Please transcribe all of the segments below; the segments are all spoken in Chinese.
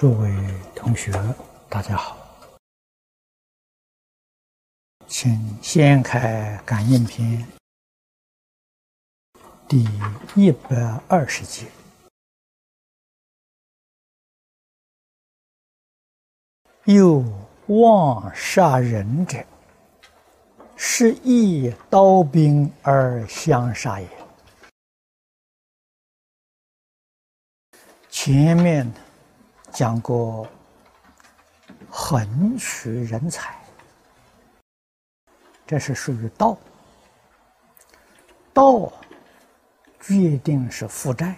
诸位同学，大家好，请掀开《感应篇》第一百二十节。又妄杀人者，是以刀兵而相杀也。前面讲过，横取人才，这是属于道。道决定是负债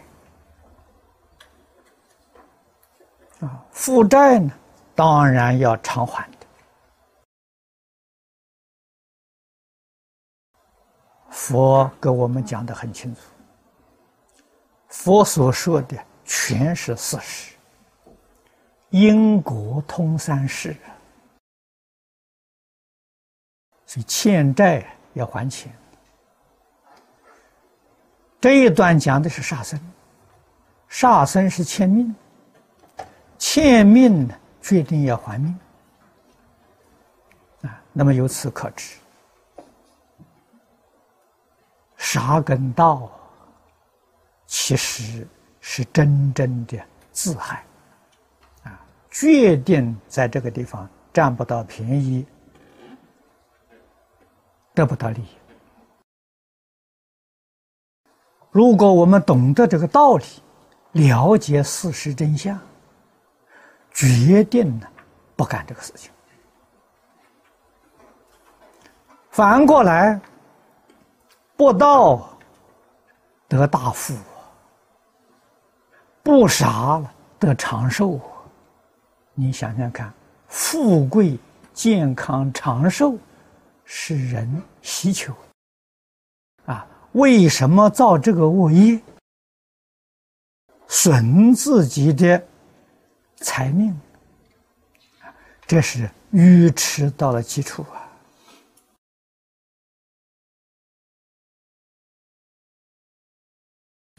啊，负债呢？当然要偿还的。佛给我们讲的很清楚，佛所说的全是事实，因果通三世，所以欠债要还钱。这一段讲的是杀生，杀生是欠命，欠命？决定要还命啊！那么由此可知，杀跟盗其实是真正的自害！决定在这个地方占不到便宜，得不到利益。如果我们懂得这个道理，了解事实真相。决定了不干这个事情。反过来，不道得大富，不杀了得长寿。你想想看，富贵、健康、长寿是人希求啊！为什么造这个恶业，损自己的？财命，这是愚痴到了基础啊！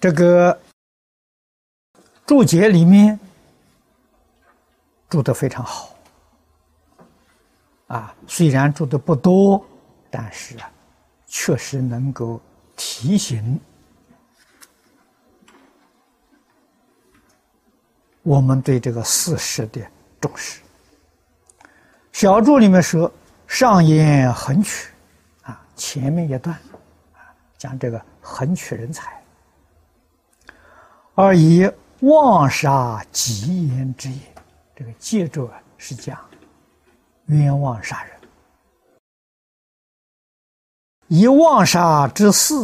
这个注解里面住的非常好啊，虽然住的不多，但是啊，确实能够提醒。我们对这个事实的重视。小注里面说：“上言横取，啊，前面一段啊，讲这个横取人才，而以妄杀吉言之也。这个接着是讲冤枉杀人，以妄杀之事，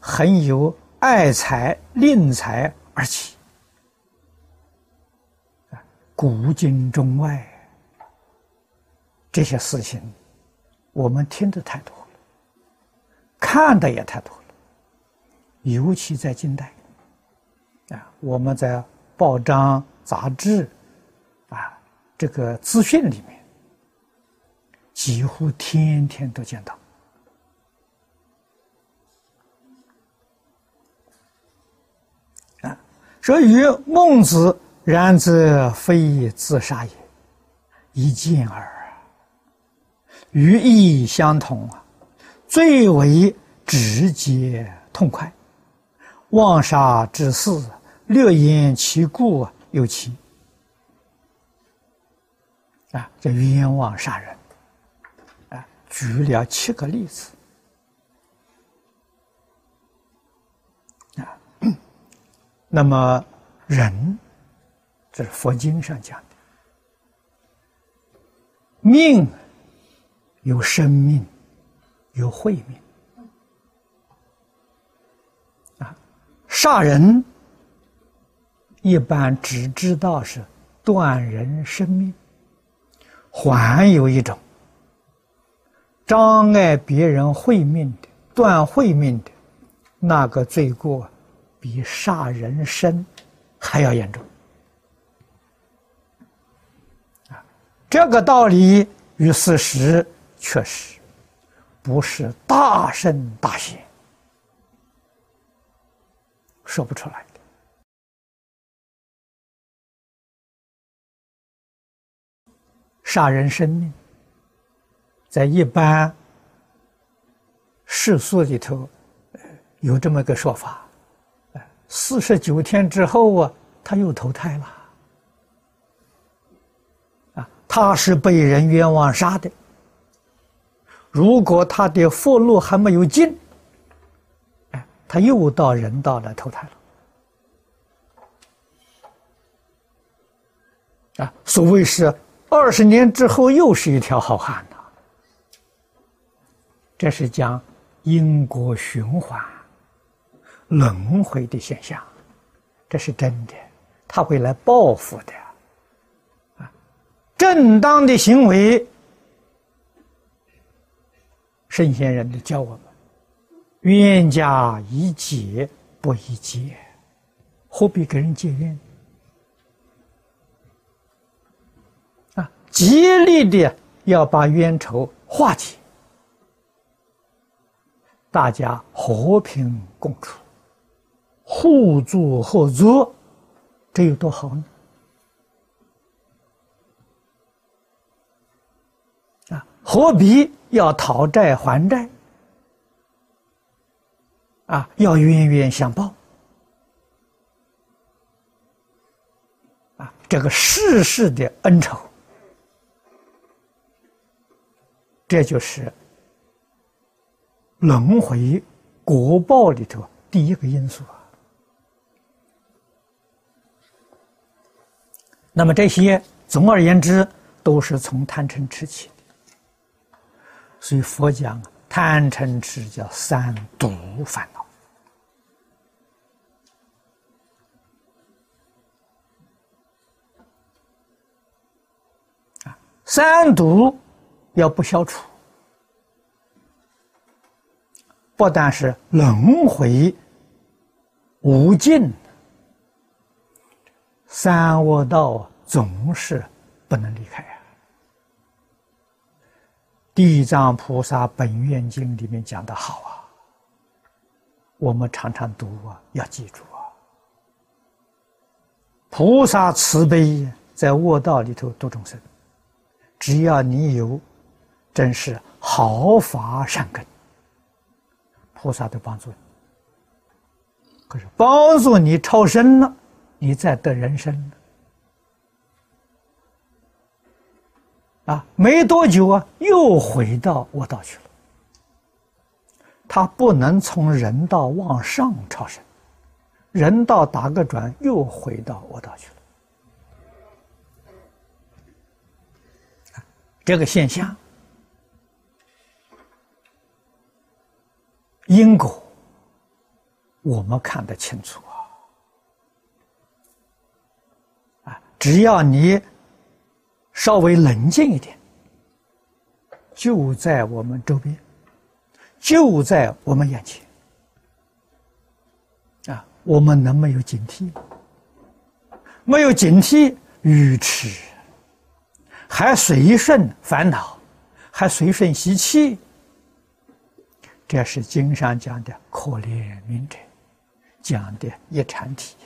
很有爱财、吝财而起。”古今中外，这些事情，我们听的太多了，看的也太多了。尤其在近代，啊，我们在报章、杂志，这个资讯里面，几乎天天都见到。啊，所以孟子。然则非自杀也，一见耳，语意相同啊，最为直接痛快。妄杀之事，略言其故有其啊，叫冤枉杀人啊，举了七个例子啊，那么人。这是佛经上讲的，命有生命，有慧命啊。杀人一般只知道是断人生命，还有一种障碍别人慧命的、断慧命的，那个罪过比杀人身还要严重。啊这个道理与事实确实不是大圣大贤说不出来。杀人生命，在一般世俗里头，有这么个说法，四十九天之后啊，他又投胎了，啊，他是被人冤枉杀的。如果他的福禄还没有尽，哎，他又到人道来投胎了。啊，所谓是二十年之后又是一条好汉呐。这是讲因果循环、轮回的现象，这是真的，他会来报复的。啊，正当的行为，圣贤人都教我们：冤家宜解不宜结，何必跟人结冤？极力的要把冤仇化解，大家和平共处，互助合作，这有多好呢？啊，何必要讨债还债？啊，要冤冤相报？啊，这个世事的恩仇。这就是轮回果报里头第一个因素啊。那么这些，总而言之，都是从贪嗔痴起的。所以佛讲贪嗔痴叫三毒烦恼啊，三毒。要不消除，不但是轮回无尽，三恶道总是不能离开啊。地藏菩萨本愿经里面讲的好啊，我们常常读啊，要记住啊。菩萨慈悲在恶道里头度众生，只要你有。真是毫发善根，菩萨都帮助你。可是帮助你超生了，你再得人生了，啊，没多久啊，又回到我道去了。他不能从人道往上超生，人道打个转，又回到我道去了。这个现象。因果，我们看得清楚啊！啊，只要你稍微冷静一点，就在我们周边，就在我们眼前啊！我们能没有警惕？没有警惕，愚痴，还随顺烦恼，还随顺习气。这是经上讲的可怜悯者，讲的一禅体。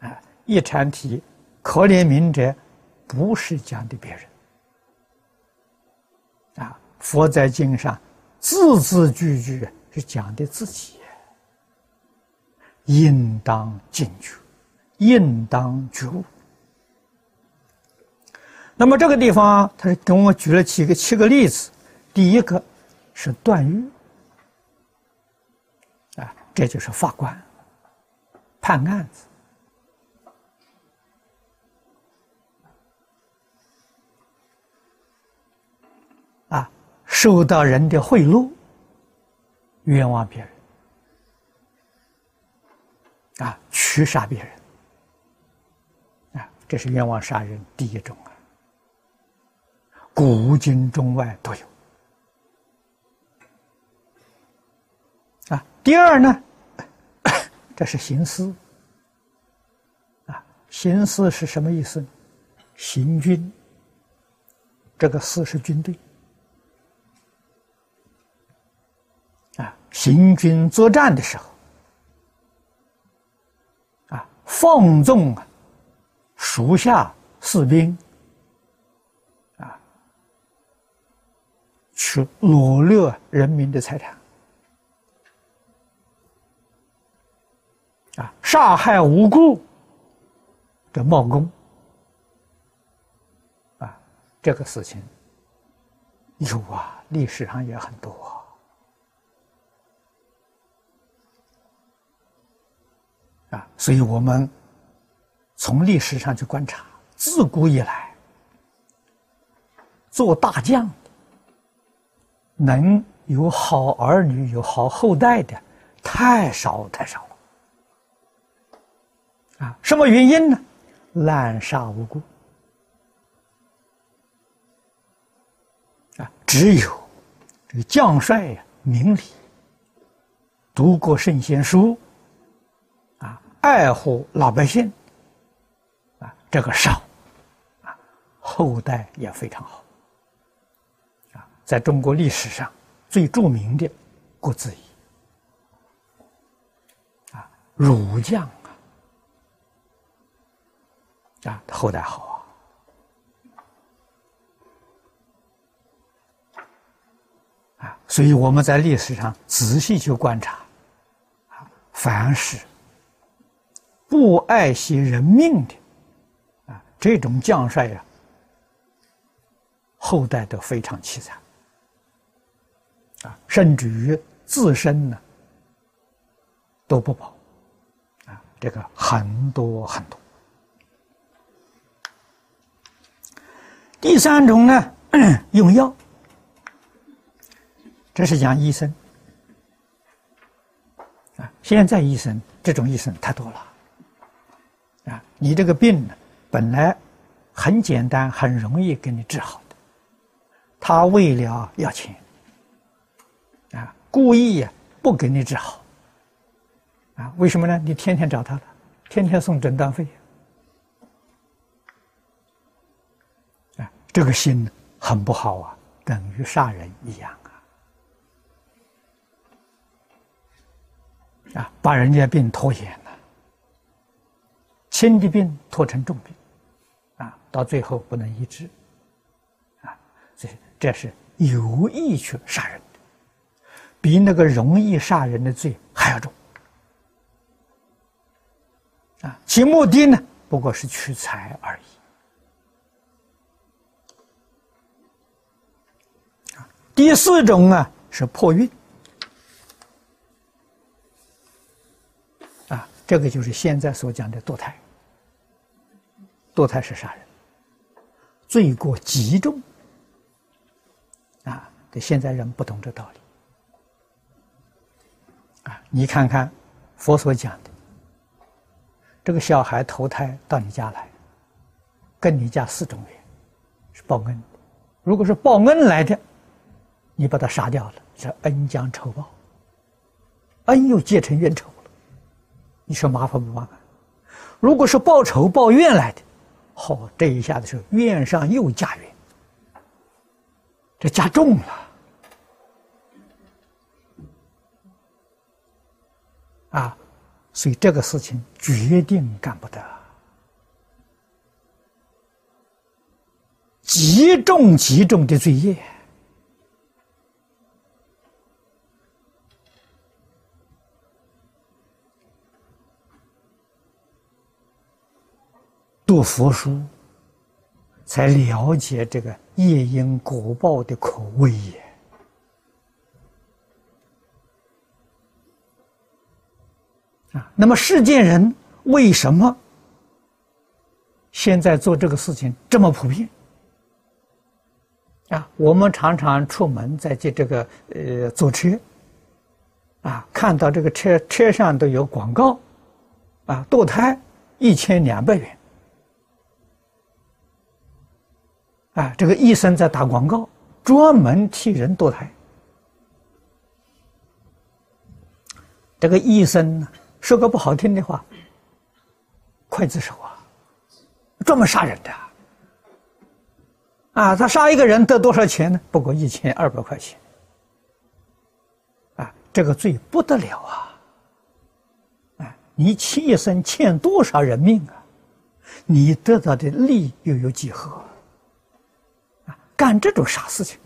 啊，一禅体，可怜悯者，不是讲的别人。啊，佛在经上字字句句是讲的自己，应当警觉，应当觉悟。那么这个地方，他是给我举了几个七个例子，第一个。是段誉。啊，这就是法官判案子。啊，收到人的贿赂，冤枉别人。啊，驱杀别人。啊，这是冤枉杀人第一种啊，古今中外都有。第二呢，这是行思。啊，行思是什么意思呢？行军，这个四是军队。啊，行军作战的时候，啊，放纵啊，属下士兵，啊，去掳掠人民的财产。啊，杀害无辜的冒功，啊，这个事情有啊，历史上也很多啊，所以我们从历史上去观察，自古以来做大将。能有好儿女、有好后代的，太少太少。啊，什么原因呢？滥杀无辜。啊，只有这个将帅呀，明理，读过圣贤书，啊，爱护老百姓，啊，这个少，啊，后代也非常好。啊在中国历史上最著名的郭子仪啊，儒将啊，后代好啊，啊，所以我们在历史上仔细去观察，啊，凡是不爱惜人命的，啊，这种将帅呀，后代都非常凄惨。啊，甚至于自身呢都不保，啊，这个很多很多。第三种呢，用药，这是讲医生，啊，现在医生这种医生太多了，啊，你这个病呢本来很简单，很容易给你治好的，他为了要钱啊。故意，不给你治好，啊？为什么呢？你天天找他了，天天送诊断费，啊，这个心很不好啊，等于杀人一样啊！啊，把人家病拖延了，轻的病拖成重病，啊，到最后不能医治，啊，这这是有意去杀人。比那个容易杀人的罪还要重啊！其目的呢，不过是取财而第四种啊，是破运啊，这个就是现在所讲的堕胎。堕胎是杀人，罪过极重啊！这现在人不懂这道理。啊你看看，佛所讲的，这个小孩投胎到你家来，跟你家四种缘，是报恩。如果是报恩来的，你把他杀掉了，叫恩将仇报，恩又结成冤仇了。你说麻烦不麻烦？如果是报仇报怨来的，好，这一下子是怨上又加怨，这加重了。啊，所以这个事情决定干不得，极重极重的罪业，读佛书才了解这个夜莺果报的可畏也。啊，那么世间人为什么现在做这个事情这么普遍？啊，我们常常出门在这这个呃坐车，啊，看到这个车车上都有广告，啊，堕胎一千两百元，啊，这个医生在打广告，专门替人堕胎，这个医生呢？说个不好听的话，刽子手啊，专门杀人的啊！他杀一个人得多少钱呢？不过一千二百块钱啊！这个罪不得了啊！啊，你一生欠多少人命啊？你得到的利又有几何？干这种傻事情，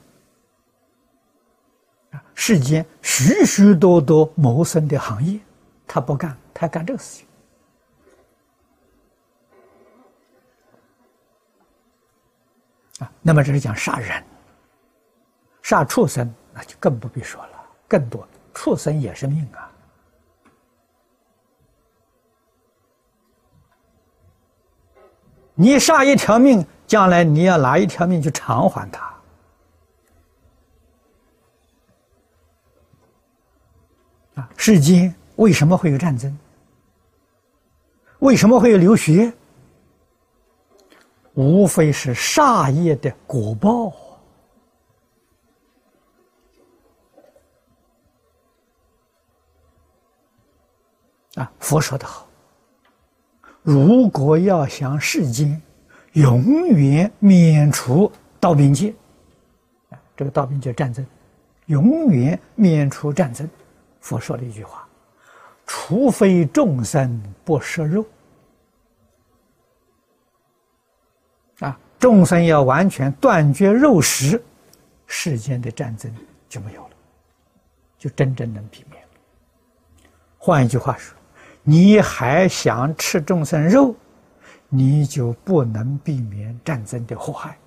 世间许许多多谋生的行业，他不干，他干这个事情。啊，那么这是讲杀人，杀畜生，那就更不必说了，更多畜生也是命啊。你杀一条命，将来你要拿一条命去偿还他。啊，世间为什么会有战争？为什么会有流血？无非是杀业的果报。啊，佛说的好。如果要想世间永远免除道兵劫，啊，这个道兵劫战争，永远免除战争，佛说了一句话：除非众生不食肉，啊，众生要完全断绝肉食，世间的战争就没有了，就真正能避免了。换一句话说。你还想吃众生肉，你就不能避免战争的祸害。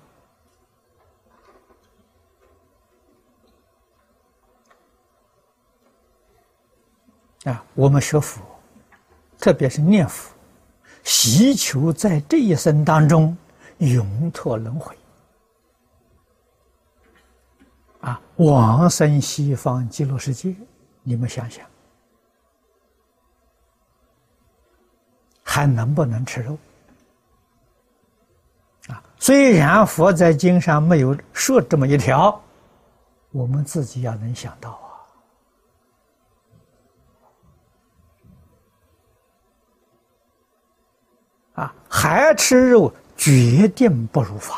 啊，我们学佛，特别是念佛，祈求在这一生当中永脱轮回，啊，往生西方极乐世界。你们想想。还能不能吃肉？啊，虽然佛在经上没有说这么一条，我们自己要能想到啊！啊，还吃肉，决定不如法。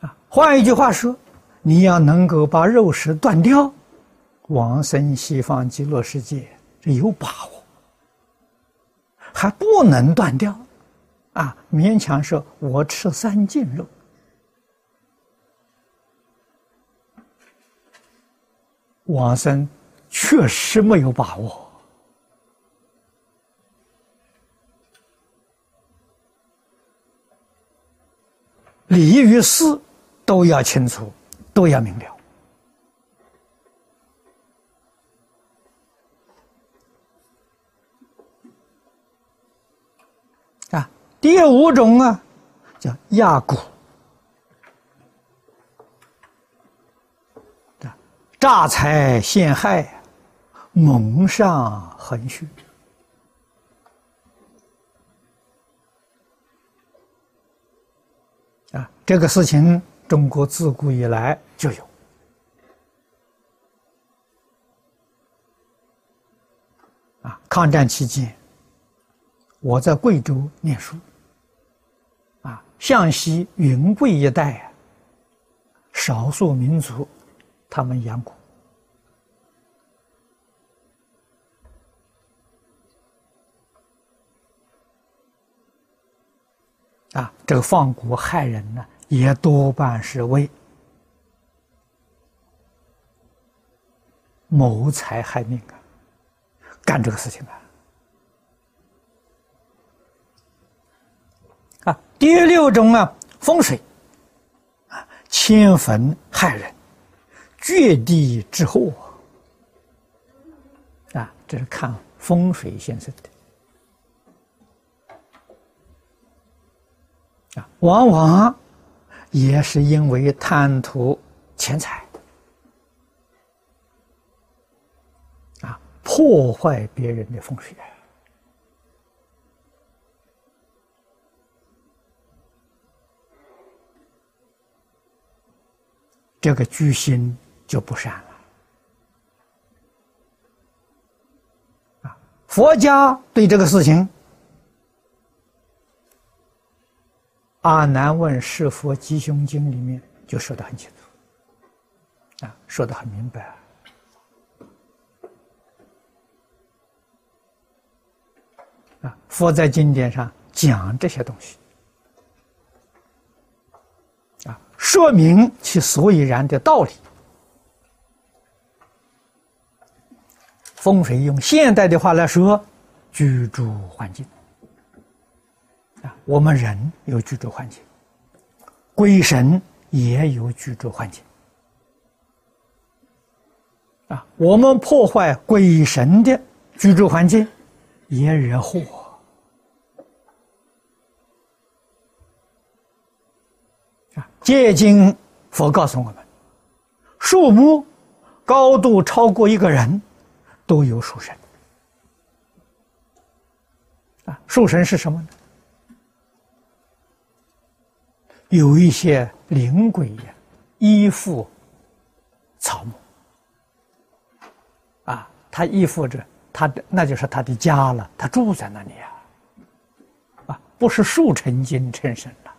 啊，换一句话说。你要能够把肉食断掉，往生西方极乐世界这有把握，还不能断掉，啊，勉强说我吃三斤肉，往生确实没有把握，理与事都要清楚。都要明了啊！第五种啊，叫压骨啊，诈财陷害，蒙上横虚啊，这个事情。中国自古以来就有啊！抗战期间，我在贵州念书，啊，向西云贵一带，少数民族他们养蛊啊，这个放蛊害人呢。也多半是为谋财害命啊，干这个事情啊！啊，第六种啊，风水啊，迁坟害人，掘地之祸啊，这是看风水先生的啊，往往。也是因为贪图钱财，啊，破坏别人的风水，这个居心就不善了。啊，佛家对这个事情。阿难问是佛吉凶经》里面就说的很清楚，啊，说的很明白。啊，佛在经典上讲这些东西，啊，说明其所以然的道理。风水用现代的话来说，居住环境啊，我们人有居住环境，鬼神也有居住环境啊。我们破坏鬼神的居住环境，也惹祸啊。戒经佛告诉我们，树木高度超过一个人。都有属神啊，树神是什么呢？有一些灵鬼呀，依附草木啊，他依附着他的，那就是他的家了，他住在那里啊，啊，不是树成精成神了，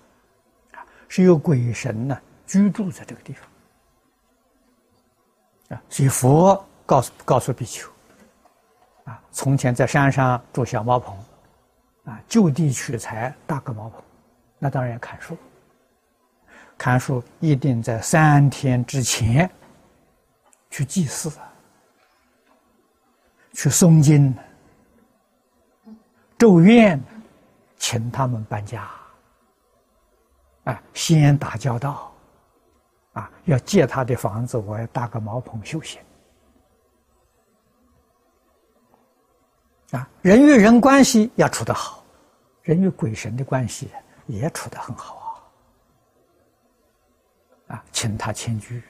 啊，是有鬼神呢居住在这个地方啊，所以佛告诉告诉比丘。啊，从前在山上住小茅棚，啊，就地取材搭个茅棚，那当然要砍树。砍树一定在三天之前去祭祀啊，去诵经、咒怨，请他们搬家。啊，先打交道，啊，要借他的房子，我要搭个茅棚修行。啊，人与人关系要处得好，人与鬼神的关系也处得很好啊！啊，请他迁居，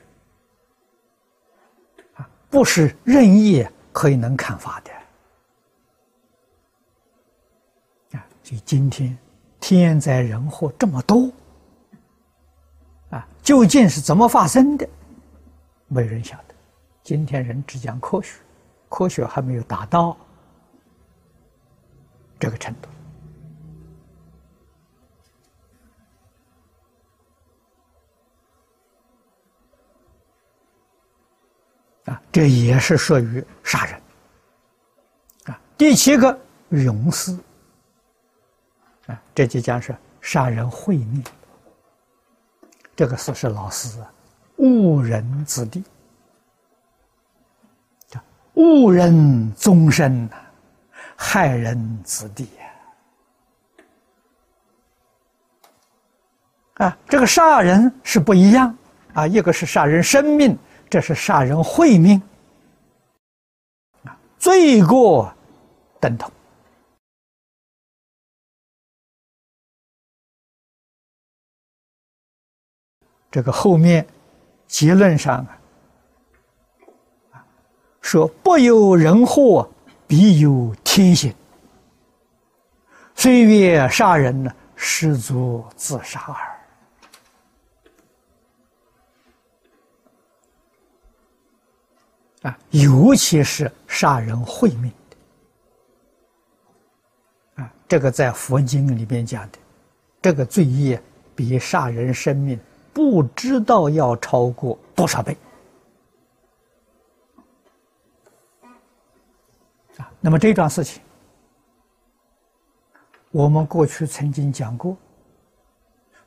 啊，不是任意可以能看法的啊！所以今天天灾人祸这么多，啊，究竟是怎么发生的？没人晓得。今天人只讲科学，科学还没有达到。这个程度啊，这也是属于杀人啊。第七个勇士啊，这就讲是杀人会命。这个事是老师啊，误人子弟，误人终身呐。害人子弟呀！啊，这个杀人是不一样啊，一个是杀人生命，这是杀人慧命啊，罪过等同。这个后面结论上啊，说不有人祸。必有天险，岁月杀人呢，实足自杀耳。啊，尤其是杀人毁命的，啊，这个在佛经里边讲的，这个罪业比杀人生命不知道要超过多少倍。啊那么这桩事情，我们过去曾经讲过，《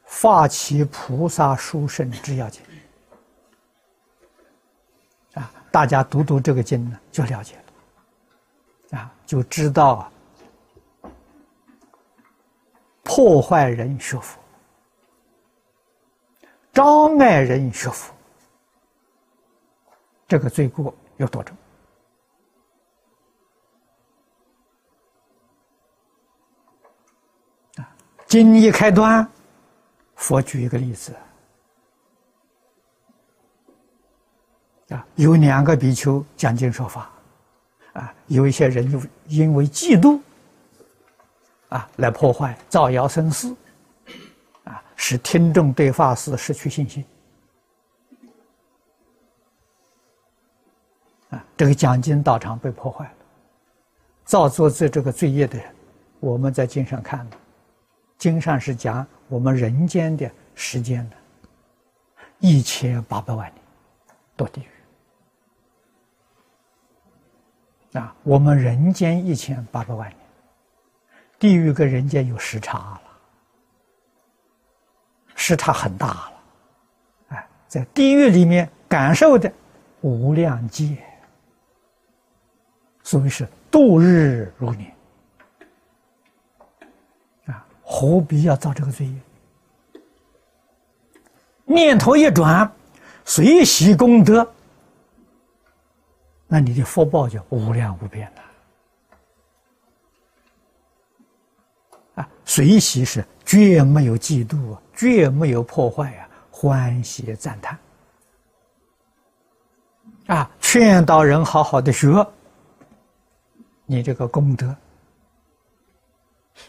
发起菩萨书圣之要经》啊，大家读读这个经呢，就了解了，啊，就知道破坏人学佛、障碍人学佛，这个罪过有多重。经一开端，佛举一个例子啊，有两个比丘讲经说法，啊，有一些人就因为嫉妒，啊，来破坏、造谣生事，啊，使听众对法师失去信心，啊，这个讲经道场被破坏了，造作这这个罪业的人，我们在经上看了。经上是讲我们人间的时间的，一千八百万年堕地狱啊！我们人间一千八百万年，地狱跟人间有时差了，时差很大了。哎，在地狱里面感受的无量劫，所以是度日如年。啊，何必要造这个罪业？念头一转，随喜功德，那你的福报就无量无边了。啊，随喜是绝没有嫉妒啊，绝没有破坏啊，欢喜赞叹。啊，劝导人好好的学，你这个功德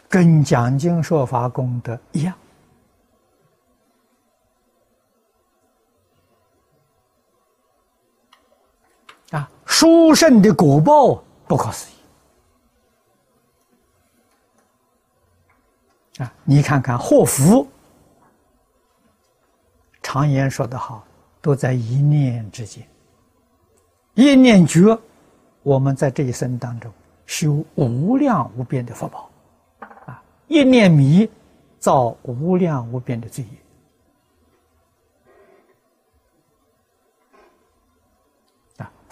跟讲经说法功德一样。啊，殊胜的果报不可思议！啊，你看看祸福，常言说得好，都在一念之间。一念觉，我们在这一生当中修无量无边的福报，啊，一念迷，造无量无边的罪业。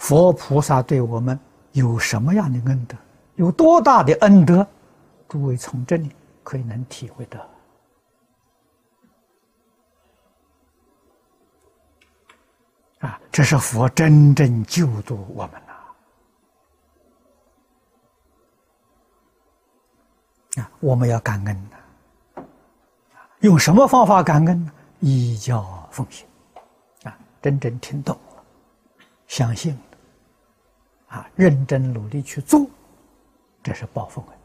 佛菩萨对我们有什么样的恩德？有多大的恩德？诸位从这里可以能体会到。啊，这是佛真正救度我们呐！啊，我们要感恩呐！用什么方法感恩呢？依教奉行，啊，真正听懂了，相信。啊，认真努力去做，这是报复恩。